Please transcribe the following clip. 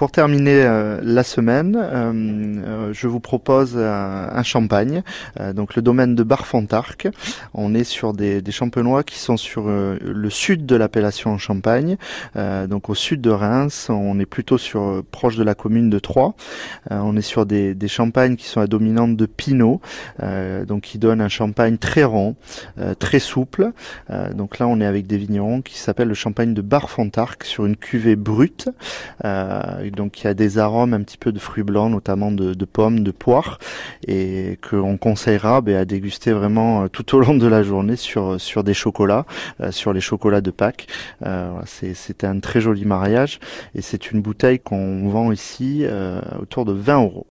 pour terminer la semaine, je vous propose un, champagne, donc le domaine de Barfontarc. On est sur des, champenois qui sont sur le sud de l'appellation Champagne, donc au sud de Reims. On est plutôt sur proche de la commune de Troyes. on est sur des, champagnes qui sont à dominante de Pinot, donc qui donnent un champagne très rond, très souple. donc là, on est avec des vignerons qui s'appellent le champagne de Barfontarc sur une cuvée brute. Euh, donc il y a des arômes un petit peu de fruits blancs, notamment de, pommes, de poires, et qu'on conseillera ben, à déguster vraiment euh, tout au long de la journée sur sur des chocolats, euh, sur les chocolats de Pâques. C'était un très joli mariage et c'est une bouteille qu'on vend ici autour de 20 euros.